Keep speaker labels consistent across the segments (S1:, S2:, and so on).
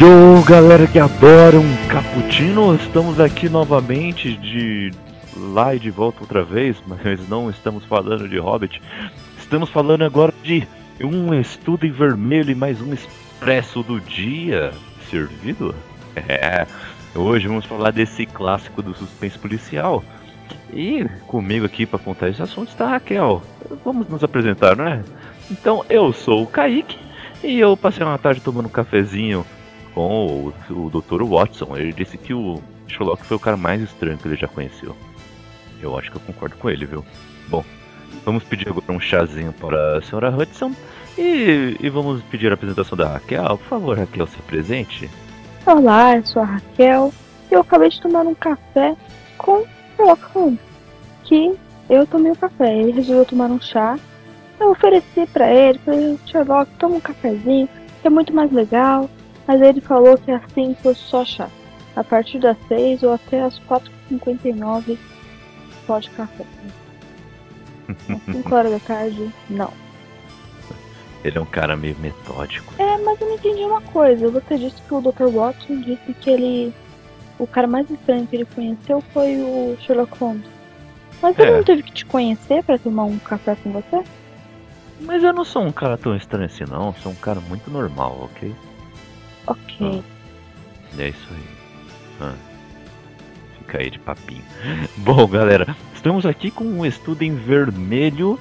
S1: Yo, galera que adora um cappuccino, estamos aqui novamente de lá e de volta outra vez, mas não estamos falando de Hobbit. Estamos falando agora de um estudo em vermelho e mais um expresso do dia servido. É, hoje vamos falar desse clássico do suspense policial. E comigo aqui para contar esse assunto está a Raquel. Vamos nos apresentar, não é? Então, eu sou o Kaique e eu passei uma tarde tomando um cafezinho o, o Dr. Watson. Ele disse que o Sherlock foi o cara mais estranho que ele já conheceu. Eu acho que eu concordo com ele, viu? Bom, vamos pedir agora um chazinho para a senhora Hudson e, e vamos pedir a apresentação da Raquel. Por favor, Raquel, se apresente.
S2: Olá, eu sou a Raquel e eu acabei de tomar um café com Sherlock Holmes. Que eu tomei o um café, ele resolveu tomar um chá. Eu ofereci para ele, falei, Sherlock, toma um cafezinho, que é muito mais legal. Mas ele falou que assim foi só chá. A partir das 6 ou até as 4h59 pode café. Às 5 horas da tarde, não.
S1: Ele é um cara meio metódico.
S2: É, mas eu não entendi uma coisa. Você disse que o Dr. Watson disse que ele. O cara mais estranho que ele conheceu foi o Sherlock Holmes. Mas ele é. não teve que te conhecer para tomar um café com você?
S1: Mas eu não sou um cara tão estranho assim, não. Eu sou um cara muito normal, ok?
S2: Ok.
S1: Ah, é isso aí. Ah, fica aí de papinho. Bom, galera, estamos aqui com um estudo em vermelho.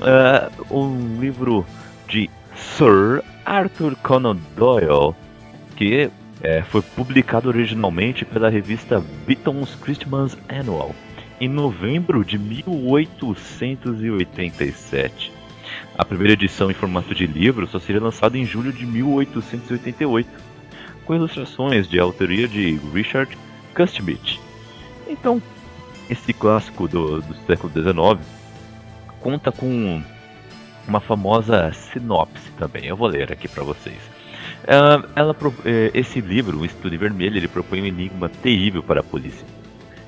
S1: Uh, um livro de Sir Arthur Conan Doyle, que é, foi publicado originalmente pela revista Beaton's Christmas Annual em novembro de 1887. A primeira edição em formato de livro só seria lançada em julho de 1888, com ilustrações de autoria de Richard Custbit. Então, esse clássico do, do século XIX conta com uma famosa sinopse também. Eu vou ler aqui para vocês. Uh, ela, eh, esse livro, O Estudo Vermelho, ele propõe um enigma terrível para a polícia,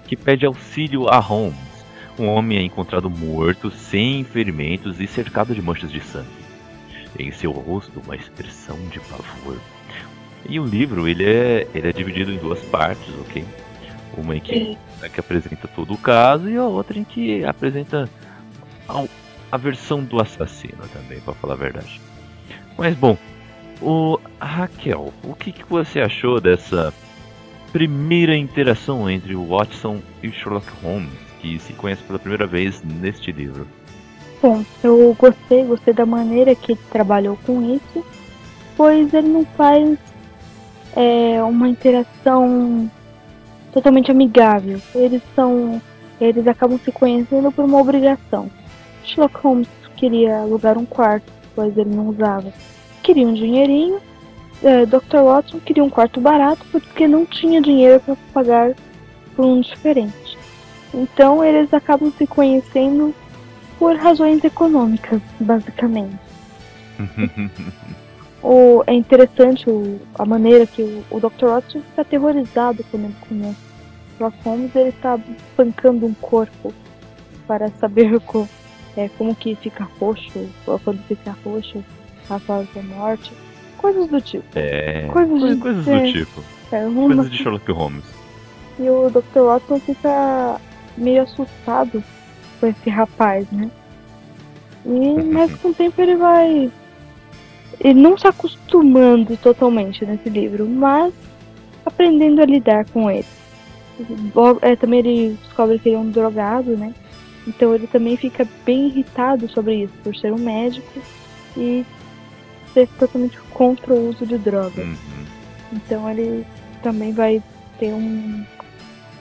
S1: que pede auxílio a Holmes, um homem é encontrado morto, sem ferimentos e cercado de manchas de sangue. Em seu rosto, uma expressão de pavor. E o livro ele é, ele é dividido em duas partes, ok? Uma em que, né, que apresenta todo o caso e a outra em que apresenta a, a versão do assassino também, para falar a verdade. Mas bom, o Raquel, o que, que você achou dessa primeira interação entre Watson e Sherlock Holmes? Que se conhece pela primeira vez neste livro?
S2: Bom, eu gostei, gostei da maneira que ele trabalhou com isso, pois ele não faz é, uma interação totalmente amigável. Eles são. Eles acabam se conhecendo por uma obrigação. Sherlock Holmes queria alugar um quarto, pois ele não usava. Queria um dinheirinho. É, Dr. Watson queria um quarto barato porque não tinha dinheiro para pagar por um diferente. Então eles acabam se conhecendo por razões econômicas, basicamente. o, é interessante o, a maneira que o, o Dr. Watson fica aterrorizado quando ele conhece Sherlock Holmes. Ele está pancando um corpo para saber co, é, como que fica roxo, quando fica roxo a morte. Coisas do tipo.
S1: É, coisas, de, coisas do é, tipo. É, uma, coisas de Sherlock Holmes.
S2: E o Dr. Watson fica meio assustado com esse rapaz, né? E, mas com o tempo ele vai. Ele não se acostumando totalmente nesse livro, mas aprendendo a lidar com ele. É, também ele descobre que ele é um drogado, né? Então ele também fica bem irritado sobre isso, por ser um médico e ser totalmente contra o uso de drogas. Uhum. Então ele também vai ter um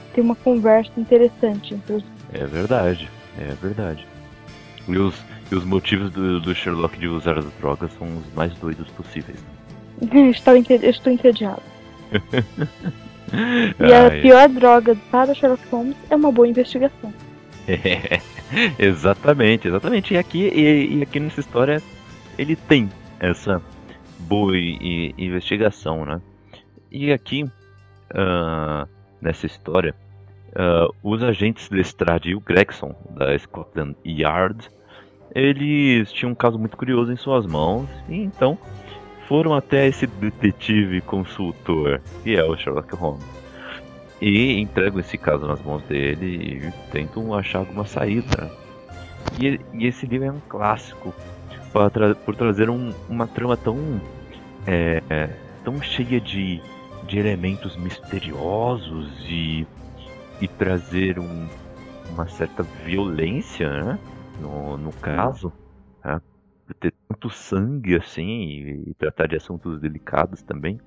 S2: tem uma conversa interessante entre os.
S1: É verdade, é verdade. E os, e os motivos do, do Sherlock de usar as drogas são os mais doidos possíveis.
S2: estou, estou entediado. e a pior droga para Sherlock Holmes é uma boa investigação.
S1: É, exatamente, exatamente. E aqui, e, e, aqui nessa história ele tem essa boa investigação, né? E aqui uh, nessa história, uh, os agentes Lestrade e o Gregson, da Scotland Yard, eles tinham um caso muito curioso em suas mãos, e então foram até esse detetive consultor, que é o Sherlock Holmes. E entregam esse caso nas mãos dele e tentam achar alguma saída. E, e esse livro é um clássico tra por trazer um, uma trama tão, é, tão cheia de, de elementos misteriosos e, e trazer um, uma certa violência né? no, no caso. Né? ter tanto sangue assim e, e, tratar de assuntos delicados também.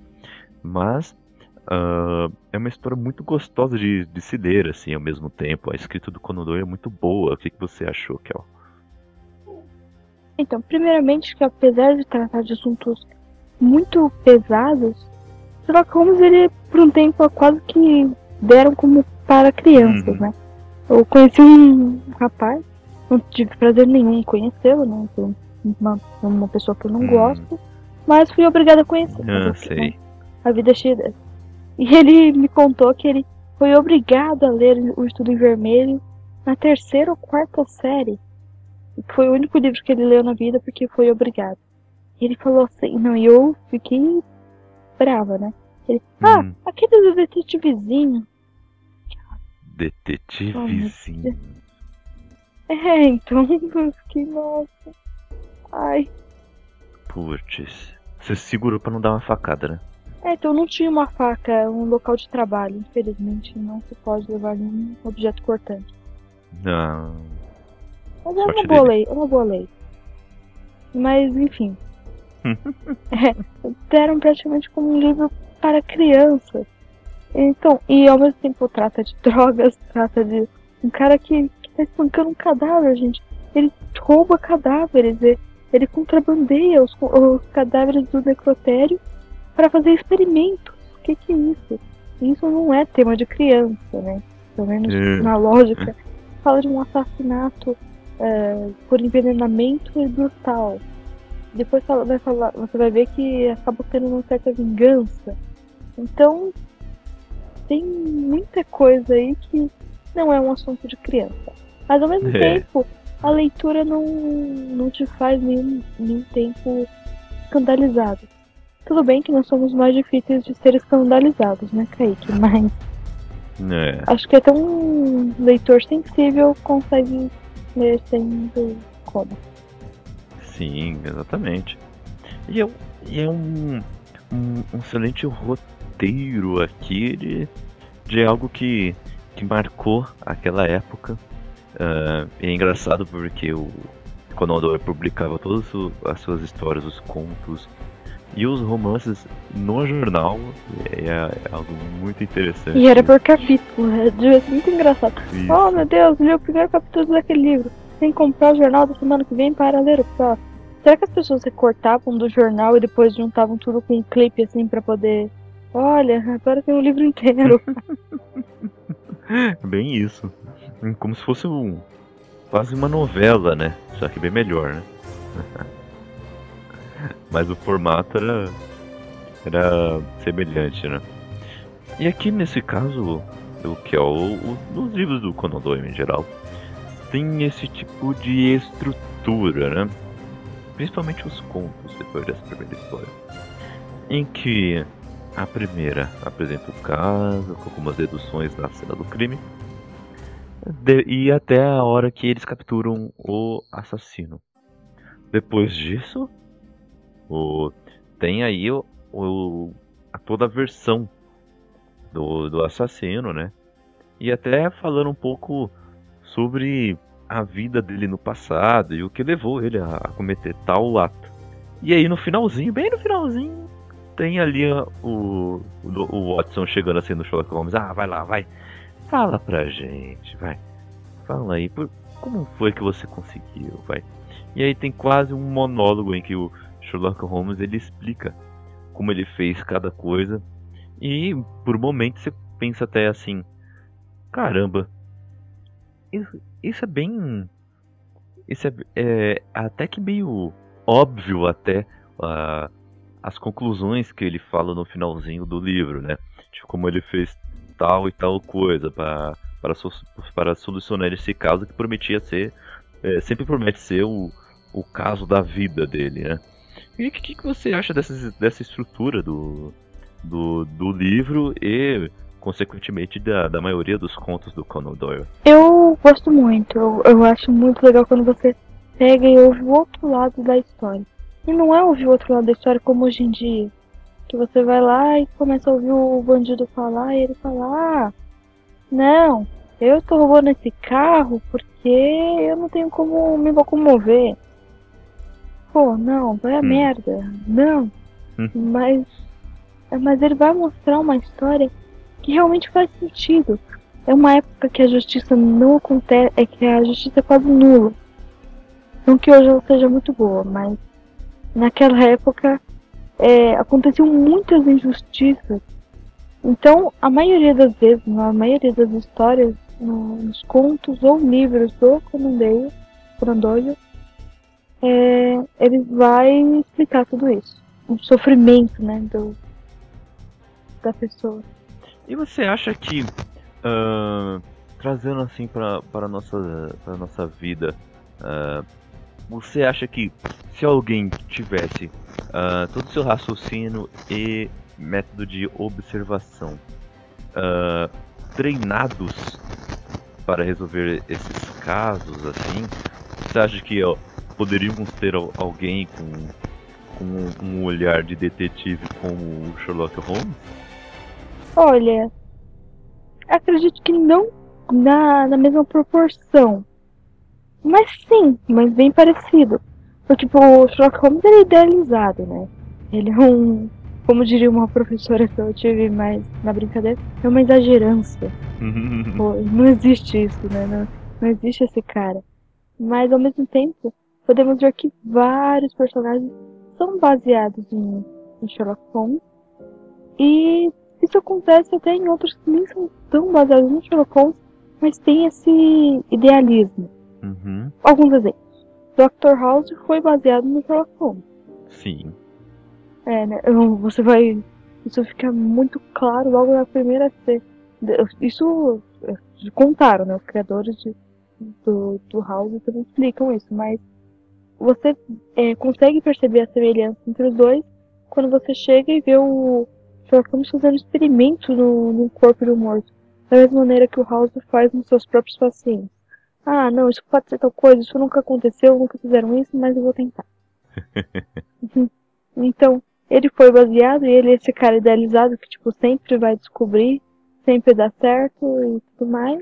S1: Mas uh, é uma história muito gostosa de, de se ler assim ao mesmo tempo. A escrita do Conan Doyle é muito boa. O que, que você achou, Kel?
S2: Então, primeiramente que apesar de tratar de assuntos muito pesados, Sherlock Holmes ele por um tempo quase que deram como para crianças, uhum. né? Eu conheci um rapaz, não tive prazer nenhum em conhecê-lo, né? uma, uma pessoa que eu não hum. gosto, mas fui obrigada a conhecer.
S1: Ah, sei.
S2: A vida é cheia dessa. E ele me contou que ele foi obrigado a ler o Estudo em Vermelho na terceira ou quarta série. Foi o único livro que ele leu na vida porque foi obrigado. E ele falou assim, não, e eu fiquei brava, né? Ele, ah, hum. aquele do detetivezinho.
S1: Detetivezinho.
S2: é, então fiquei, nossa. Ai.
S1: Putz. Você segurou pra não dar uma facada, né?
S2: É, então não tinha uma faca, é um local de trabalho. Infelizmente não se pode levar nenhum objeto cortante.
S1: Não.
S2: Mas é uma boa lei, é uma boa lei. Mas enfim. É, deram praticamente como um livro para crianças. Então, e ao mesmo tempo trata de drogas, trata de um cara que, que tá espancando um cadáver, gente. Ele rouba cadáveres. E, ele contrabandeia os, os cadáveres do necrotério para fazer experimentos. O que, que é isso? Isso não é tema de criança, né? Pelo menos é. na lógica. Fala de um assassinato é, por envenenamento e brutal. Depois fala, vai falar, você vai ver que acaba tendo uma certa vingança. Então, tem muita coisa aí que não é um assunto de criança. Mas ao mesmo é. tempo, a leitura não, não te faz nenhum, nenhum tempo escandalizado. Tudo bem que nós somos mais difíceis de ser escandalizados, né, Kaique? Mas. É. Acho que até um leitor sensível consegue ler sem como.
S1: Sim, exatamente. E é, e é um, um, um, excelente roteiro aqui de, de algo que, que marcou aquela época Uh, é engraçado porque o Conan publicava todas as suas histórias, os contos e os romances no jornal. É, é algo muito interessante.
S2: E era por capítulo, é muito engraçado. Isso. Oh meu Deus, li o primeiro capítulo daquele livro. Que comprar o jornal da semana que vem para ler o próximo. Será que as pessoas recortavam do jornal e depois juntavam tudo com um clipe assim para poder. Olha, agora tem um livro inteiro.
S1: Bem isso. Como se fosse um, quase uma novela, né? Só que bem melhor, né? Mas o formato era, era semelhante, né? E aqui nesse caso, o que é o, o nos livros do Conan Doyle em geral, tem esse tipo de estrutura, né? Principalmente os contos depois dessa primeira história, em que a primeira apresenta o caso com algumas deduções da cena do crime de, e até a hora que eles capturam o assassino. Depois disso, o, tem aí o, o, a toda a versão do, do assassino, né? E até falando um pouco sobre a vida dele no passado e o que levou ele a, cometer tal ato. E aí no finalzinho, bem no finalzinho, tem ali o, o, o Watson chegando assim no Sherlock Holmes. Ah, vai lá, vai. Fala pra gente, vai. Fala aí, por, como foi que você conseguiu, vai. E aí tem quase um monólogo em que o Sherlock Holmes ele explica como ele fez cada coisa. E por momentos você pensa até assim, caramba, isso, isso é bem, isso é, é, até que meio óbvio até uh, as conclusões que ele fala no finalzinho do livro, né? Tipo como ele fez tal e tal coisa para para, para solucionar esse caso que prometia ser é, sempre promete ser o, o caso da vida dele, né? E o que, que você acha dessa, dessa estrutura do, do, do livro e, consequentemente, da, da maioria dos contos do Conan Doyle?
S2: Eu gosto muito. Eu, eu acho muito legal quando você pega e ouve o outro lado da história. E não é ouvir o outro lado da história como hoje em dia. Que você vai lá e começa a ouvir o bandido falar e ele fala, ah, não, eu estou roubando esse carro porque eu não tenho como me locomover. Pô, não, vai a hum. merda. Não. Hum. Mas. Mas ele vai mostrar uma história que realmente faz sentido. É uma época que a justiça não acontece. É que a justiça é quase nula. Não que hoje ela seja muito boa, mas naquela época é, aconteciam muitas injustiças. Então, a maioria das vezes, na maioria das histórias, nos contos ou livros do Conan Doyle, é, ele vai explicar tudo isso. O sofrimento, né, do, da pessoa.
S1: E você acha que, uh, trazendo assim para nossa, pra nossa vida, uh, você acha que se alguém tivesse uh, todo o seu raciocínio e método de observação treinados para resolver esses casos assim, você acha que ó, poderíamos ter alguém com, com um olhar de detetive como o Sherlock Holmes?
S2: Olha, acredito que não na, na mesma proporção. Mas sim, mas bem parecido. Porque tipo, o Sherlock Holmes é idealizado, né? Ele é um. Como diria uma professora que eu tive mais na brincadeira, é uma exagerância. Pô, não existe isso, né? Não, não existe esse cara. Mas ao mesmo tempo, podemos ver que vários personagens são baseados em, em Sherlock Holmes. E isso acontece até em outros que nem são tão baseados em Sherlock Holmes, mas tem esse idealismo.
S1: Uhum.
S2: Alguns exemplos. Dr. House foi baseado no Sherlock Holmes.
S1: Sim.
S2: É, né? Você vai. Isso fica muito claro logo na primeira cena. Isso contaram, né? Os criadores de, do, do House também explicam isso, mas você é, consegue perceber a semelhança entre os dois quando você chega e vê o Holmes fazendo experimento no, no corpo do morto. Da mesma maneira que o House faz nos seus próprios pacientes. Ah, não, isso pode ser tal coisa, isso nunca aconteceu, nunca fizeram isso, mas eu vou tentar. então, ele foi baseado e ele é esse cara idealizado que, tipo, sempre vai descobrir, sempre dá certo e tudo mais.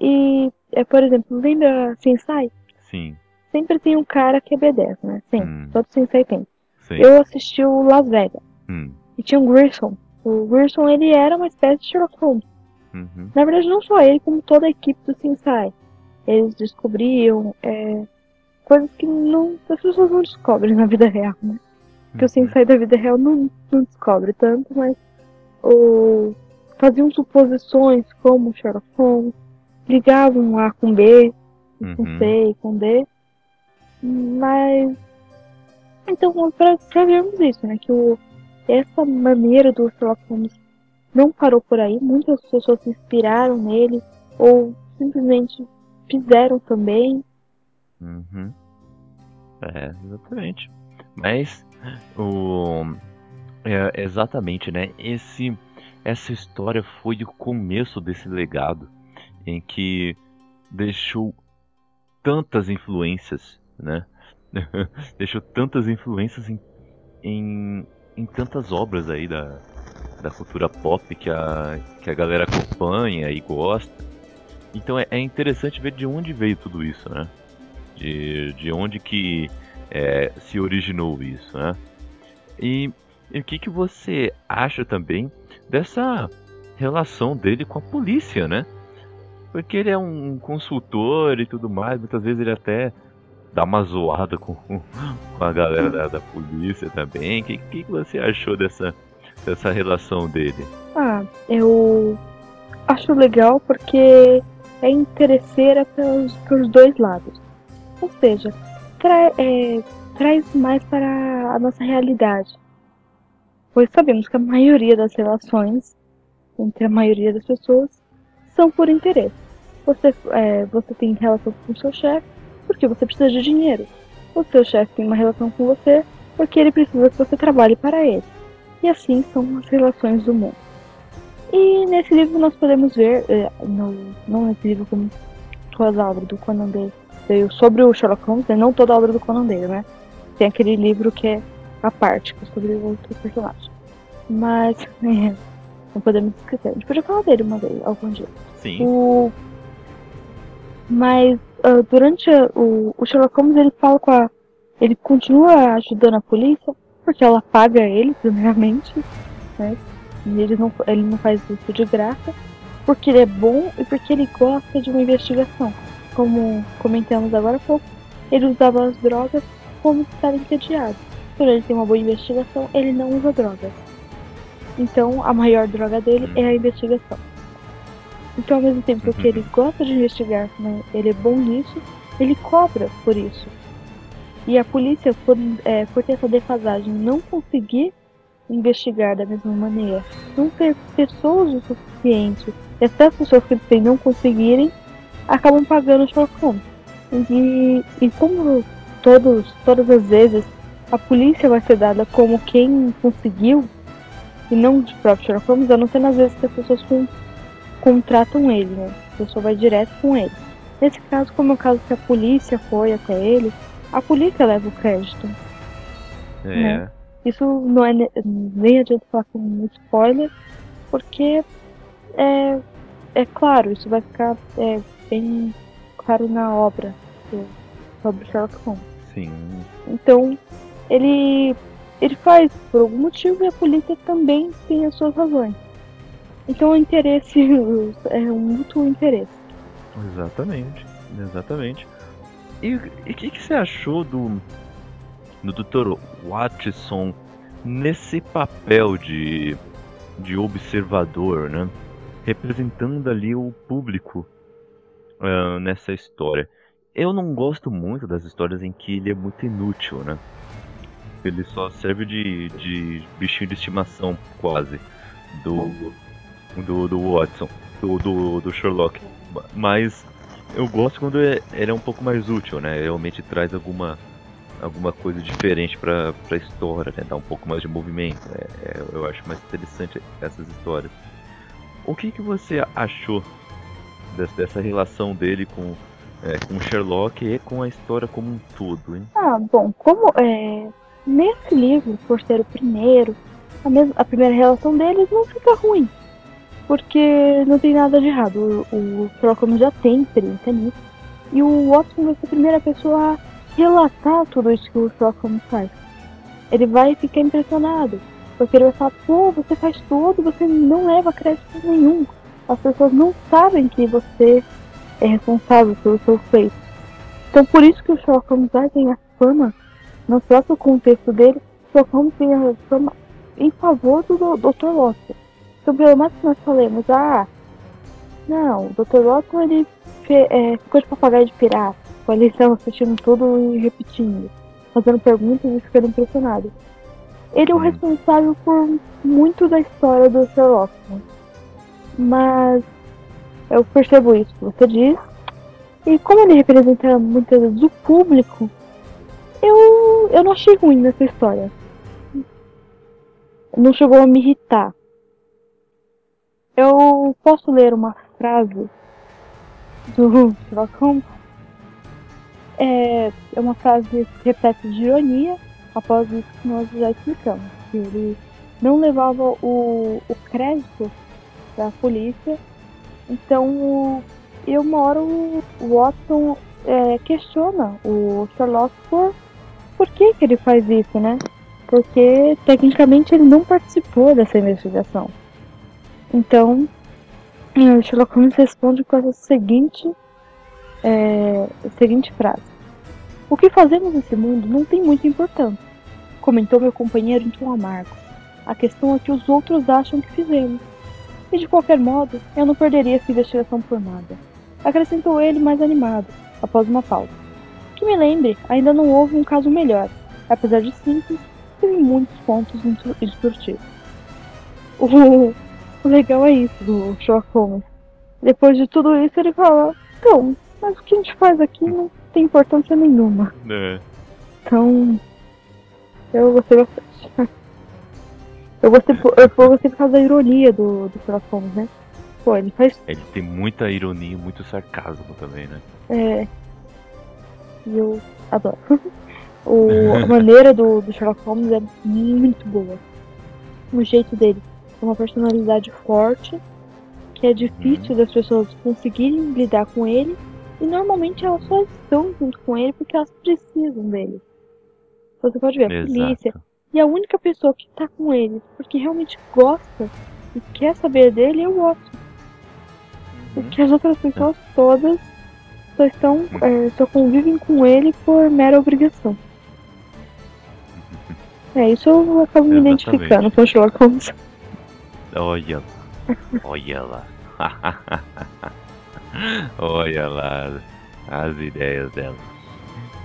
S2: E, é, por exemplo, lembra Sensai?
S1: Sim
S2: sempre tem um cara que é B10, né? Sim, hum. todo sensei tem. Sim. Eu assisti o Las Vegas.
S1: Hum.
S2: E tinha um Grierson. O Grierson, ele era uma espécie de Sherlock Holmes.
S1: Uhum.
S2: Na verdade, não só ele, como toda a equipe do Sensai. Eles descobriam é, coisas que não, as pessoas não descobrem na vida real, né? Porque uhum. o Sensai da vida real não, não descobre tanto, mas o, faziam suposições como Sherlock Holmes, ligavam A com B, com uhum. C e com D, mas. Então, pra, pra vermos isso, né? Que o, essa maneira do Sherlock Holmes não parou por aí. Muitas pessoas se inspiraram nele ou simplesmente fizeram também.
S1: Uhum. É, exatamente. Mas o é, exatamente, né? Esse essa história foi o começo desse legado em que deixou tantas influências né? Deixou tantas influências em, em, em, tantas obras aí da, da cultura pop que a, que a galera acompanha e gosta. Então é, é interessante ver de onde veio tudo isso, né? De, de onde que é, se originou isso, né? E, e o que, que você acha também dessa relação dele com a polícia, né? Porque ele é um consultor e tudo mais, muitas vezes ele até dar uma zoada com, com a galera da, da polícia também. O que, que, você achou dessa, dessa relação dele?
S2: Ah, eu acho legal porque é interesseira pelos, pelos dois lados. Ou seja, tra é, traz mais para a nossa realidade. Pois sabemos que a maioria das relações entre a maioria das pessoas são por interesse. Você, é, você tem relação com seu chefe, porque você precisa de dinheiro. O seu chefe tem uma relação com você porque ele precisa que você trabalhe para ele. E assim são as relações do mundo. E nesse livro nós podemos ver, é, no, não nesse livro como todas as obras do Conan Doyle, sobre o Sherlock Holmes, né? não toda a obra do Conan Doyle, né? Tem aquele livro que é a parte, que é sobre outro personagem. Mas, é, não podemos esquecer. A gente podia falar dele uma vez, algum dia.
S1: Sim.
S2: O... Mas uh, durante o, o Sherlock Holmes ele fala com a. Ele continua ajudando a polícia, porque ela paga ele, primeiramente, né? E ele não, ele não faz isso de graça, porque ele é bom e porque ele gosta de uma investigação. Como comentamos agora há pouco, ele usava as drogas como estava entediado. Por ele ter uma boa investigação, ele não usa drogas. Então a maior droga dele é a investigação. Então ao mesmo tempo que ele gosta de investigar, né, ele é bom nisso, ele cobra por isso. E a polícia, por, é, por ter essa defasagem, não conseguir investigar da mesma maneira, não ter pessoas o suficiente, e até as pessoas que têm não conseguirem, acabam pagando o Holmes. E, e como todos, todas as vezes a polícia vai ser dada como quem conseguiu, e não de próprio Sherlock Holmes, a não ser nas vezes que as pessoas com, contratam ele, né? A pessoa vai direto com ele. Nesse caso, como é o caso que a polícia foi até ele, a polícia leva o crédito.
S1: É.
S2: Né? Isso não é nem adianta falar com spoiler, porque é, é claro, isso vai ficar é, bem claro na obra do, sobre Sherlock Holmes.
S1: Sim.
S2: Então, ele ele faz por algum motivo e a polícia também tem as suas razões. Então o interesse é um mútuo interesse.
S1: Exatamente, exatamente. E o que, que você achou do, do Dr. Watson nesse papel de, de observador, né? Representando ali o público uh, nessa história. Eu não gosto muito das histórias em que ele é muito inútil, né? Ele só serve de, de bichinho de estimação, quase, do, do, do Watson, do, do, do Sherlock. Mas eu gosto quando é, ele é um pouco mais útil, né? Realmente traz alguma, alguma coisa diferente pra, pra história, né? Dá um pouco mais de movimento. É, é, eu acho mais interessante essas histórias. O que, que você achou dessa, relação dele com, é, com Sherlock e com a história como um todo, hein?
S2: Ah, bom, como é, nesse livro, por ser o primeiro, a, mesma, a primeira relação deles não fica ruim porque não tem nada de errado. O, o já tem experiência nisso. E o Watson vai ser a primeira pessoa a relatar tudo isso que o Holmes faz. Ele vai ficar impressionado. Porque ele vai falar, pô, você faz tudo, você não leva crédito nenhum. As pessoas não sabem que você é responsável pelo seu feito. Então por isso que o Sherlock Holmes vai ganhar fama no próprio contexto dele. Sherlock Holmes ganha fama em favor do Dr. Watson. Pelo mais que nós falemos, ah, não, o Dr. Watson ele é, ficou de papagaio de pirata, com a lição assistindo tudo e repetindo, fazendo perguntas e ficando impressionado. Ele é o responsável por muito da história do Sherlock. Né? Mas eu percebo isso que você diz. E como ele representa muitas vezes o público, eu, eu não achei ruim nessa história. Não chegou a me irritar. Eu posso ler uma frase do Sherlock Holmes. É, é uma frase repete de ironia, após isso que nós já explicamos. Que ele não levava o, o crédito da polícia. Então, e uma hora o Watson é, questiona o Sherlock por por que, que ele faz isso, né? Porque tecnicamente ele não participou dessa investigação. Então, o Sherlock Holmes responde com a seguinte, é, seguinte frase: O que fazemos nesse mundo não tem muita importância, comentou meu companheiro em tom amargo. A questão é que os outros acham que fizemos. E de qualquer modo, eu não perderia essa investigação por nada. Acrescentou ele mais animado, após uma pausa. Que me lembre, ainda não houve um caso melhor. Apesar de simples, teve muitos pontos instrutivos. o legal é isso do Sherlock Holmes. Depois de tudo isso, ele fala: Então, mas o que a gente faz aqui não tem importância nenhuma.
S1: É.
S2: Então, Eu gostei bastante. Eu gostei, por- eu gostei por causa da ironia do, do Sherlock Holmes, né? Pô, ele faz.
S1: Ele tem muita ironia e muito sarcasmo também, né?
S2: É. E eu adoro. O, a maneira do, do Sherlock Holmes é muito boa. O jeito dele. É uma personalidade forte, que é difícil das pessoas conseguirem lidar com ele. E normalmente elas só estão junto com ele porque elas precisam dele. Você pode ver, a polícia. E a única pessoa que tá com ele porque realmente gosta e quer saber dele é o Watson. Porque as outras pessoas todas só estão. é, só convivem com ele por mera obrigação. É, isso eu acabo me
S1: Exatamente.
S2: identificando com o Sherlock Holmes.
S1: Olha lá. Olha lá. Olha lá as ideias dela.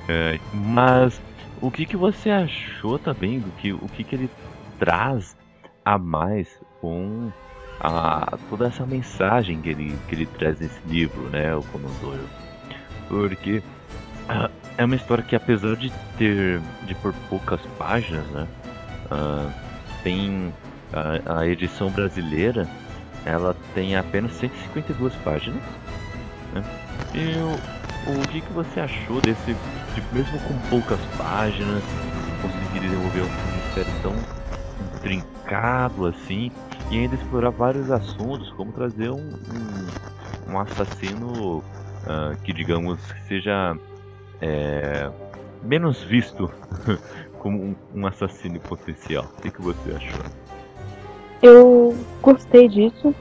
S1: É, mas o que, que você achou também do que o que, que ele traz a mais com a, toda essa mensagem que ele, que ele traz nesse livro, né, o Conan Doyle? Porque ah, é uma história que apesar de ter de por poucas páginas, né, ah, tem a, a edição brasileira ela tem apenas 152 páginas. Né? E o, o que, que você achou desse, de, mesmo com poucas páginas, conseguir desenvolver um mistério tão intrincado assim, e ainda explorar vários assuntos, como trazer um, um, um assassino ah, que, digamos, seja é, menos visto como um, um assassino potencial. O que, que você achou?
S2: Eu gostei disso.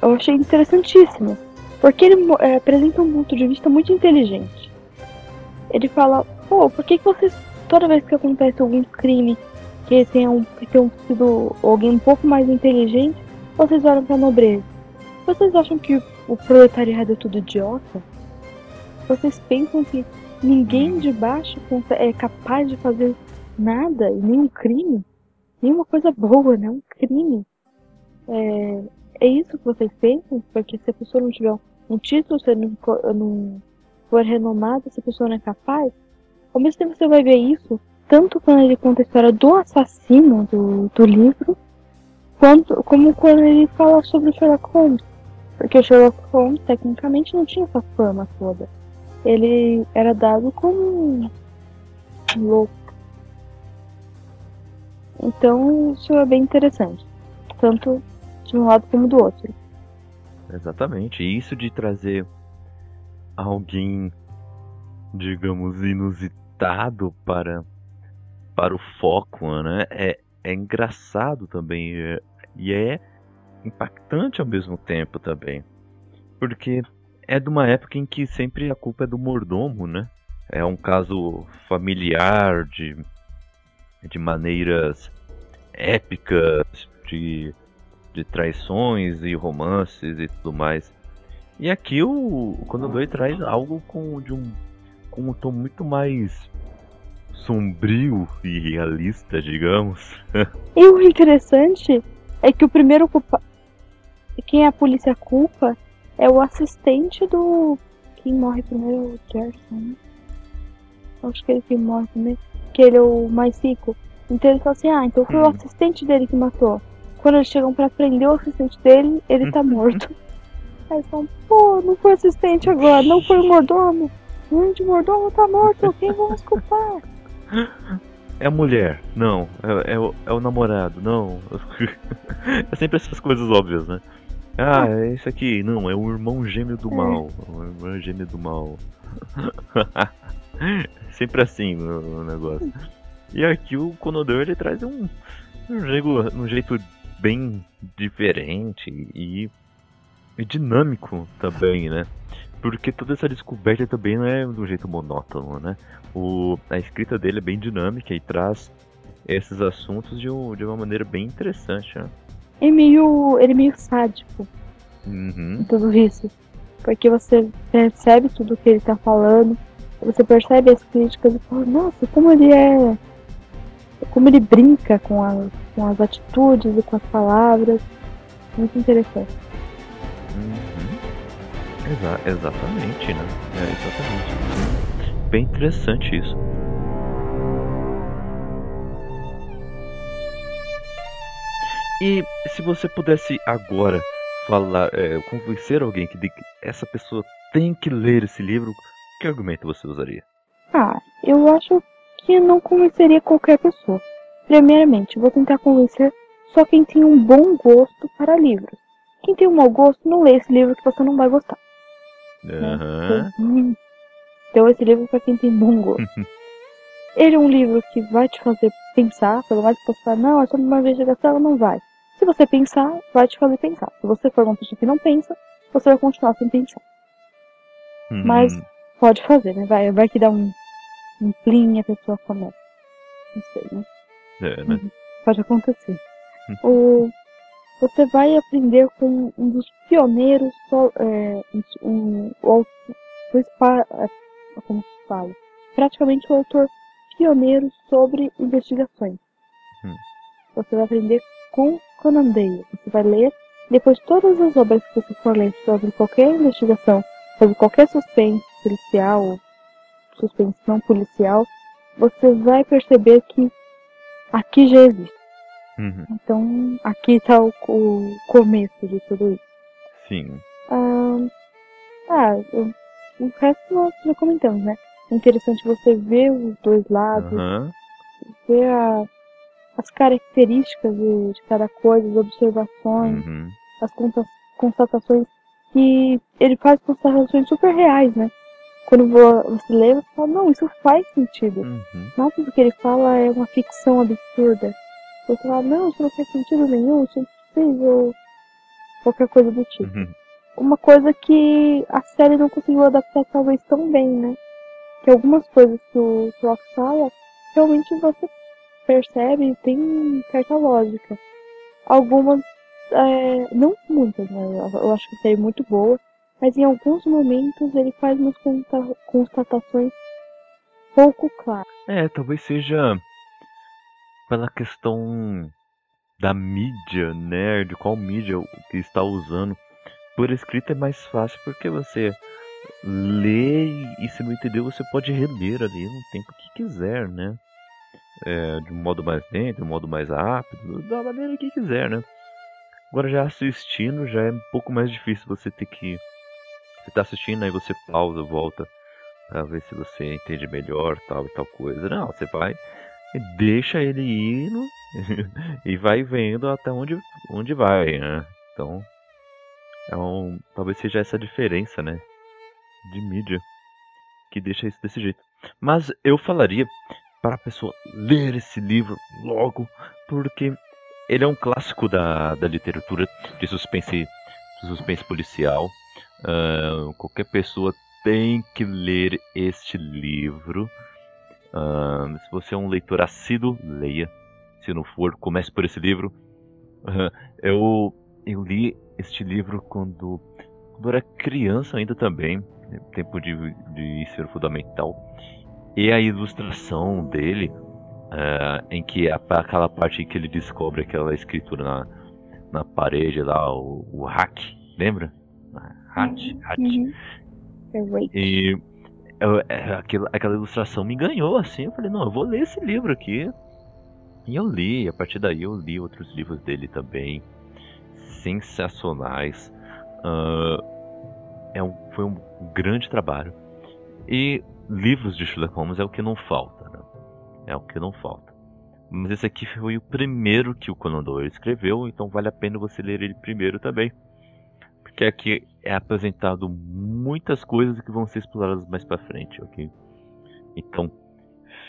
S2: Eu achei interessantíssimo. Porque ele é, apresenta um ponto de vista muito inteligente. Ele fala, pô, por que, que vocês, toda vez que acontece algum crime que tenha um, que tenha sido alguém um pouco mais inteligente, vocês olham pra nobreza? Vocês acham que o proletariado é tudo idiota? Vocês pensam que ninguém de baixo é capaz de fazer nada, e nenhum crime? Nenhuma coisa boa, né? Um crime. É, é isso que vocês pensam? Porque se a pessoa não tiver um título, se não for, não for renomada, se a pessoa não é capaz, ao mesmo tempo você vai ver isso, tanto quando ele conta a história do assassino do, do livro, quanto como quando ele fala sobre o Sherlock Holmes. Porque o Sherlock Holmes, tecnicamente, não tinha essa fama toda. Ele era dado como um louco. Então, isso é bem interessante. Tanto de um lado como do outro.
S1: Exatamente. E isso de trazer alguém, digamos, inusitado para, para o foco, né? É, é engraçado também. é- e é impactante ao mesmo tempo também. Porque é de uma época em que sempre a culpa é do mordomo, né? É um caso familiar de, de maneiras épicas, de de traições e romances e tudo mais. E aqui o, o Doyle traz algo com, de um, com um tom muito mais sombrio e realista, digamos.
S2: E o interessante é que o primeiro culpa... Quem a polícia culpa é o assistente do. Quem morre primeiro é o Gerson, né? Acho que ele que morre primeiro. Que ele é o mais rico. Então ele fala assim, ah, então foi o
S1: Hum.
S2: assistente dele que matou. Quando eles chegam pra prender o assistente dele, ele tá morto. Aí eles falam, pô, não foi assistente agora, não foi o mordomo. O mordomo tá morto, quem vamos culpar?
S1: É a mulher? Não. É, é o, é o namorado? Não. é sempre essas coisas óbvias, né? Ah, é esse aqui. Não, é o irmão gêmeo do
S2: É.
S1: mal. O irmão gêmeo do mal. sempre assim o, o negócio. E aqui o Conodor ele traz um, um, jeito, um jeito bem diferente e, e dinâmico também, né? Porque toda essa descoberta também não é de um jeito monótono, né? O, a escrita dele é bem dinâmica e traz esses assuntos de, um, de uma maneira bem interessante, né?
S2: É meio. ele é meio sádico.
S1: Uhum.
S2: tudo isso. Porque você percebe tudo que ele tá falando, você percebe as críticas e fala, nossa, como ele é. Como ele brinca com, com as atitudes e com as palavras. Muito interessante.
S1: Uhum. Exa exatamente, né? É, exatamente. Bem interessante isso. E se você pudesse agora falar, é, convencer alguém que essa pessoa tem que ler esse livro, que argumento você usaria?
S2: Ah, eu acho que não convenceria qualquer pessoa. Primeiramente, vou tentar convencer só quem tem um bom gosto para livros. Quem tem um mau gosto, não lê esse livro que você não vai gostar. né?
S1: Aham.
S2: Hum. Então esse livro é para quem tem bom gosto. Ele é um livro que vai te fazer pensar, pelo mais que você fale, não, é sobre uma investigação, não vai. Se você pensar, vai te fazer pensar. Se você for uma pessoa que não pensa, você vai continuar sem pensar. Mas-
S1: Hum,
S2: Pode fazer, né? Vai, vai que dá um, um plim e a pessoa começa. Não sei, né?
S1: é, né?
S2: Pode acontecer. O, você vai aprender com um dos pioneiros, so, é, um, principal- é, como se fala, praticamente o autor pioneiro sobre investigações.
S1: Hum.
S2: Você vai aprender com Conan Doyle. Você vai ler, depois todas as obras que você for ler sobre qualquer investigação, sobre qualquer suspense policial, não policial, você vai perceber que aqui já existe.
S1: Uhum.
S2: Então, aqui está o, o começo de tudo isso.
S1: Sim.
S2: Ah, ah, o, o resto nós já comentamos, né? É interessante você ver os dois lados,
S1: Aham.
S2: ver a- as características de, de cada coisa, as observações,
S1: Uhum.
S2: as conta- constatações que ele faz constatações super reais, né? Quando vo- você lê, você fala, não, isso faz sentido.
S1: Uhum.
S2: Não tudo que ele fala é uma ficção absurda. Você fala, não, isso não faz sentido nenhum, isso é impossível. Qualquer coisa do tipo.
S1: Uhum.
S2: Uma coisa que a série não conseguiu adaptar talvez tão bem, né? Que algumas coisas que o Rock fala, realmente você percebe e tem certa lógica. Algumas, é, não muitas, né? Eu- Eu acho que a série é muito boa, mas em alguns momentos ele faz umas constatações pouco claras.
S1: É, talvez seja pela questão da mídia, né? De qual mídia que está usando. Por escrito é mais fácil porque você lê e, e se não entendeu você pode reler ali no tempo que quiser, né? É, de um modo mais lento, de um modo mais rápido, da maneira que quiser, né? Agora já assistindo já é um pouco mais difícil você ter que. Você tá assistindo, aí você pausa, volta pra ver se você entende melhor tal e tal coisa. Não, você vai e deixa ele indo e vai vendo até onde, onde vai, né? Então, é um, talvez seja essa diferença, né? De mídia que deixa isso desse jeito. Mas eu falaria para a pessoa ler esse livro logo, porque ele é um clássico da, da literatura de suspense, de suspense policial. Ah, qualquer pessoa tem que ler este livro. Ah, se você é um leitor assíduo, leia. Se não for, comece por esse livro. Ah, eu, eu li este livro quando, quando era criança ainda também, tempo de, de ensino fundamental. E a ilustração dele, ah, em que a- aquela parte em que ele descobre aquela escritura na, na parede lá, o, o hack, lembra? Hat, hat.
S2: Uhum. Rachel.
S1: E eu- é, aquela, aquela ilustração me ganhou assim. Eu falei, não, eu vou ler esse livro aqui. E eu li, e a partir daí eu li outros livros dele também. Sensacionais. Ah, é um, foi um grande trabalho. E livros de Sherlock Holmes é o que não falta, né? É o que não falta. Mas esse aqui foi o primeiro que o Conan Doyle escreveu, então vale a pena você ler ele primeiro também. Porque aqui é apresentado muitas coisas que vão ser exploradas mais pra frente, ok? Então,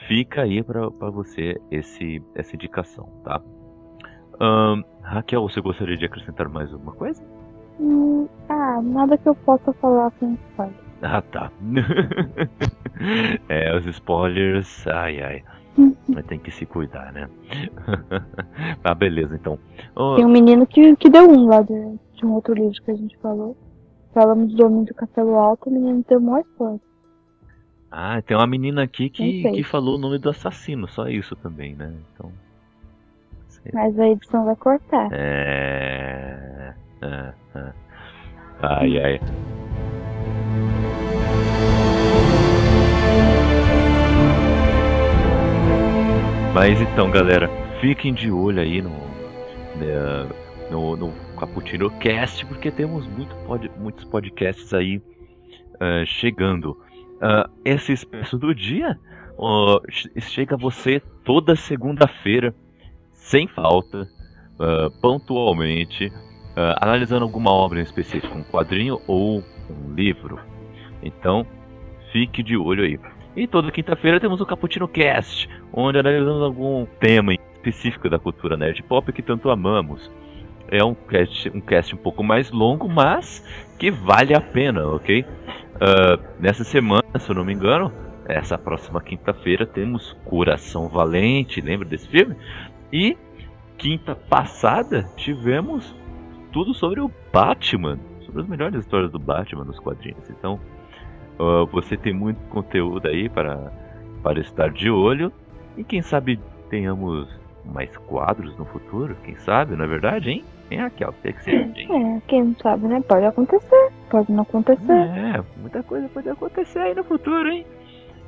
S1: fica aí pra pra você esse, essa indicação, tá? Raquel, você gostaria de acrescentar mais alguma coisa?
S2: Hum, ah, nada que eu possa falar sem spoiler.
S1: Ah, tá. é, os spoilers, ai ai. Mas tem que se cuidar, né? ah, beleza, então. Ô,
S2: Tem um menino que, que deu um lá de, de um outro livro que a gente falou. Falamos do Homem do Castelo Alto, o menino deu maior spoiler.
S1: Ah, tem uma menina aqui que, que falou o nome do assassino, só isso também, né? Então. sei.
S2: Mas a edição vai cortar.
S1: É. é, é. Ai, ai. Mas então, galera, fiquem de olho aí no, né, no, no Cappuccino Cast, porque temos muito pod, muitos podcasts aí uh, chegando. Uh, esse Expresso do Dia uh, chega a você toda segunda-feira, sem falta, pontualmente, analisando alguma obra em específico, um quadrinho ou um livro. Então, fique de olho aí. E toda quinta-feira temos o Cappuccino Cast, onde analisamos algum tema específico da cultura nerd pop que tanto amamos. É um cast, um cast um pouco mais longo, mas que vale a pena, ok? Uh, nessa semana, se eu não me engano, essa próxima quinta-feira temos Coração Valente, lembra desse filme? E quinta passada tivemos tudo sobre o Batman, sobre as melhores histórias do Batman nos quadrinhos. Então, uh, você tem muito conteúdo aí para, para estar de olho. E quem sabe tenhamos mais quadros no futuro, quem sabe, não é verdade, hein? Hein, Raquel? Tem que ser,
S2: hein? É, quem não sabe, né? Pode acontecer, pode não acontecer.
S1: É, muita coisa pode acontecer aí no futuro, hein?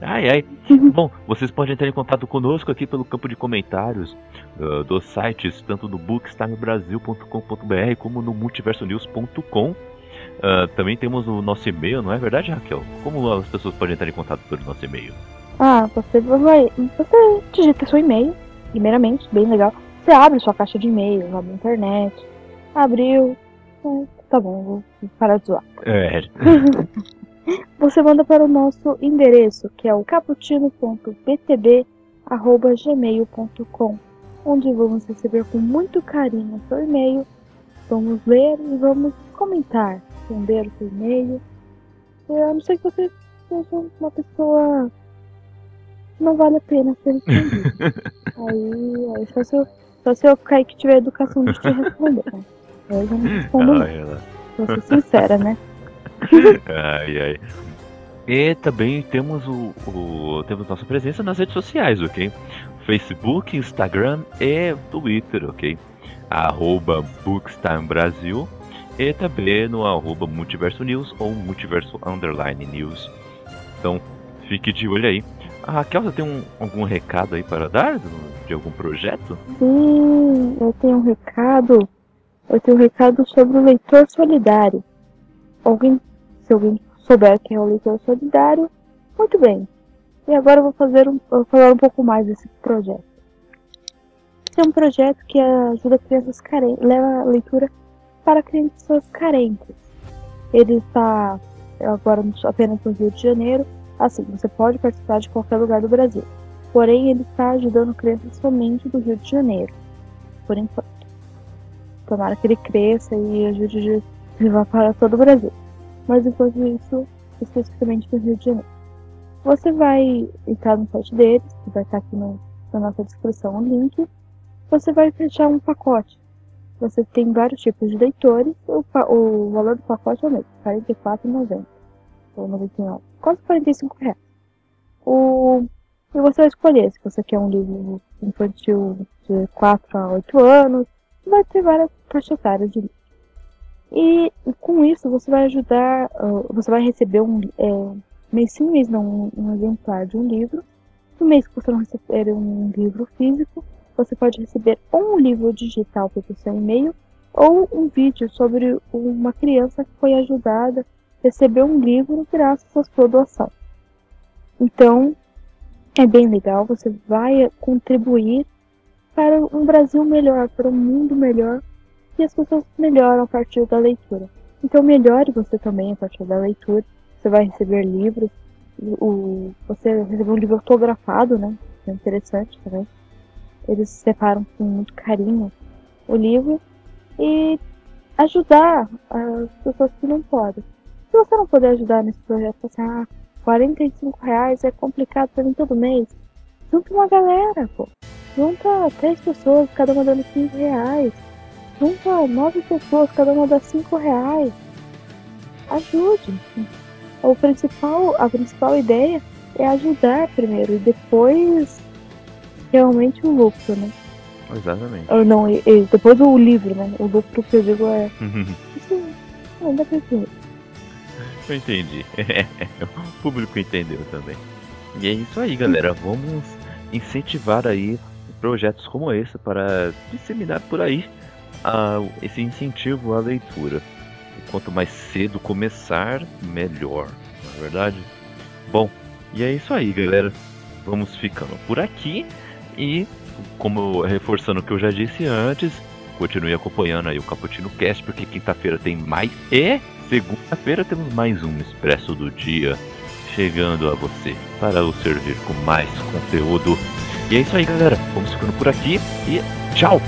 S1: Ai, ai. Bom, vocês podem entrar em contato conosco aqui pelo campo de comentários uh, dos sites, tanto no bookstimebrasil.com.br como no multiversonews.com. Uh, também temos o nosso e-mail, não é verdade, Raquel? Como as pessoas podem entrar em contato pelo nosso e-mail?
S2: Ah, você vai. Você digita seu e-mail, primeiramente, bem legal. Você abre sua caixa de e-mail, abre a internet, abriu. É, tá bom, vou parar de zoar.
S1: É.
S2: Você manda para o nosso endereço, que é o caputino.btb.gmail.com, onde vamos receber com muito carinho seu e-mail, vamos ler e vamos comentar, responder o seu e-mail. Eu não sei que você seja uma pessoa não vale a pena ser respondido. aí, aí só se, eu, só se eu cair que tiver educação de te responder. Eu já não respondo. Ai, Vou ser sincera, né?
S1: ai, ai. E também temos o, o, temos nossa presença nas redes sociais, ok? Facebook, Instagram e Twitter, ok? Arroba Bookstime Brasil e também no arroba Multiverso News ou Multiverso Underline News. Então, fique de olho aí. A Raquel, você tem um, algum recado aí para dar de algum projeto?
S2: Sim, eu tenho um recado. Eu tenho um recado sobre o leitor solidário. Alguém, se alguém souber quem é o leitor solidário, muito bem. E agora eu vou fazer um, vou falar um pouco mais desse projeto. É um projeto que ajuda crianças carentes, leva a leitura para crianças carentes. Ele está agora apenas no Rio de Janeiro Assim, você pode participar de qualquer lugar do Brasil. Porém, ele está ajudando crianças somente do Rio de Janeiro, por enquanto. Tomara que ele cresça e ajude a levar para todo o Brasil. Mas enquanto isso, especificamente do Rio de Janeiro. Você vai entrar no site deles, que vai estar aqui no, na nossa descrição o link. Você vai fechar um pacote. Você tem vários tipos de leitores. O, o valor do pacote é o mesmo, R$ 44,90 ou 99 quase 45 reais. O, e você vai escolher se você quer um livro infantil de 4 a 8 anos, vai ter várias etárias de livro. E com isso você vai ajudar, uh, você vai receber um é, mês sim, mês não, um, um exemplar de um livro. No mês que você não receber um livro físico, você pode receber um livro digital pelo seu e-mail ou um vídeo sobre uma criança que foi ajudada recebeu um livro graças à sua doação. Então, é bem legal, você vai contribuir para um Brasil melhor, para um mundo melhor, e as pessoas melhoram a partir da leitura. Então, melhore você também a partir da leitura. Você vai receber livros, o, você recebeu um livro autografado, né? É interessante também. Eles separam com muito carinho o livro e ajudar as pessoas que não podem. Se você não puder ajudar nesse projeto, assim, ah, 45 reais é complicado pra mim todo mês. Junta uma galera, pô. Junta três pessoas, cada uma dando 15 reais. Junta nove pessoas, cada uma dá 5 reais. Ajude. O principal, a principal ideia é ajudar primeiro e depois realmente o lucro, né?
S1: Exatamente.
S2: Ou não, e, e depois o livro, né? O lucro que eu digo é. Isso não dá pra entender.
S1: Eu entendi. o público entendeu também. E é isso aí, galera. Vamos incentivar aí projetos como esse para disseminar por aí a, esse incentivo à leitura. E quanto mais cedo começar, melhor, não é verdade? Bom, e é isso aí, galera. Vamos ficando por aqui e, como reforçando o que eu já disse antes, continue acompanhando aí o Caputino Cast, porque quinta-feira tem mais e segunda-feira temos mais um Expresso do Dia chegando a você para o servir com mais conteúdo. E é isso aí, galera. Vamos ficando por aqui e tchau!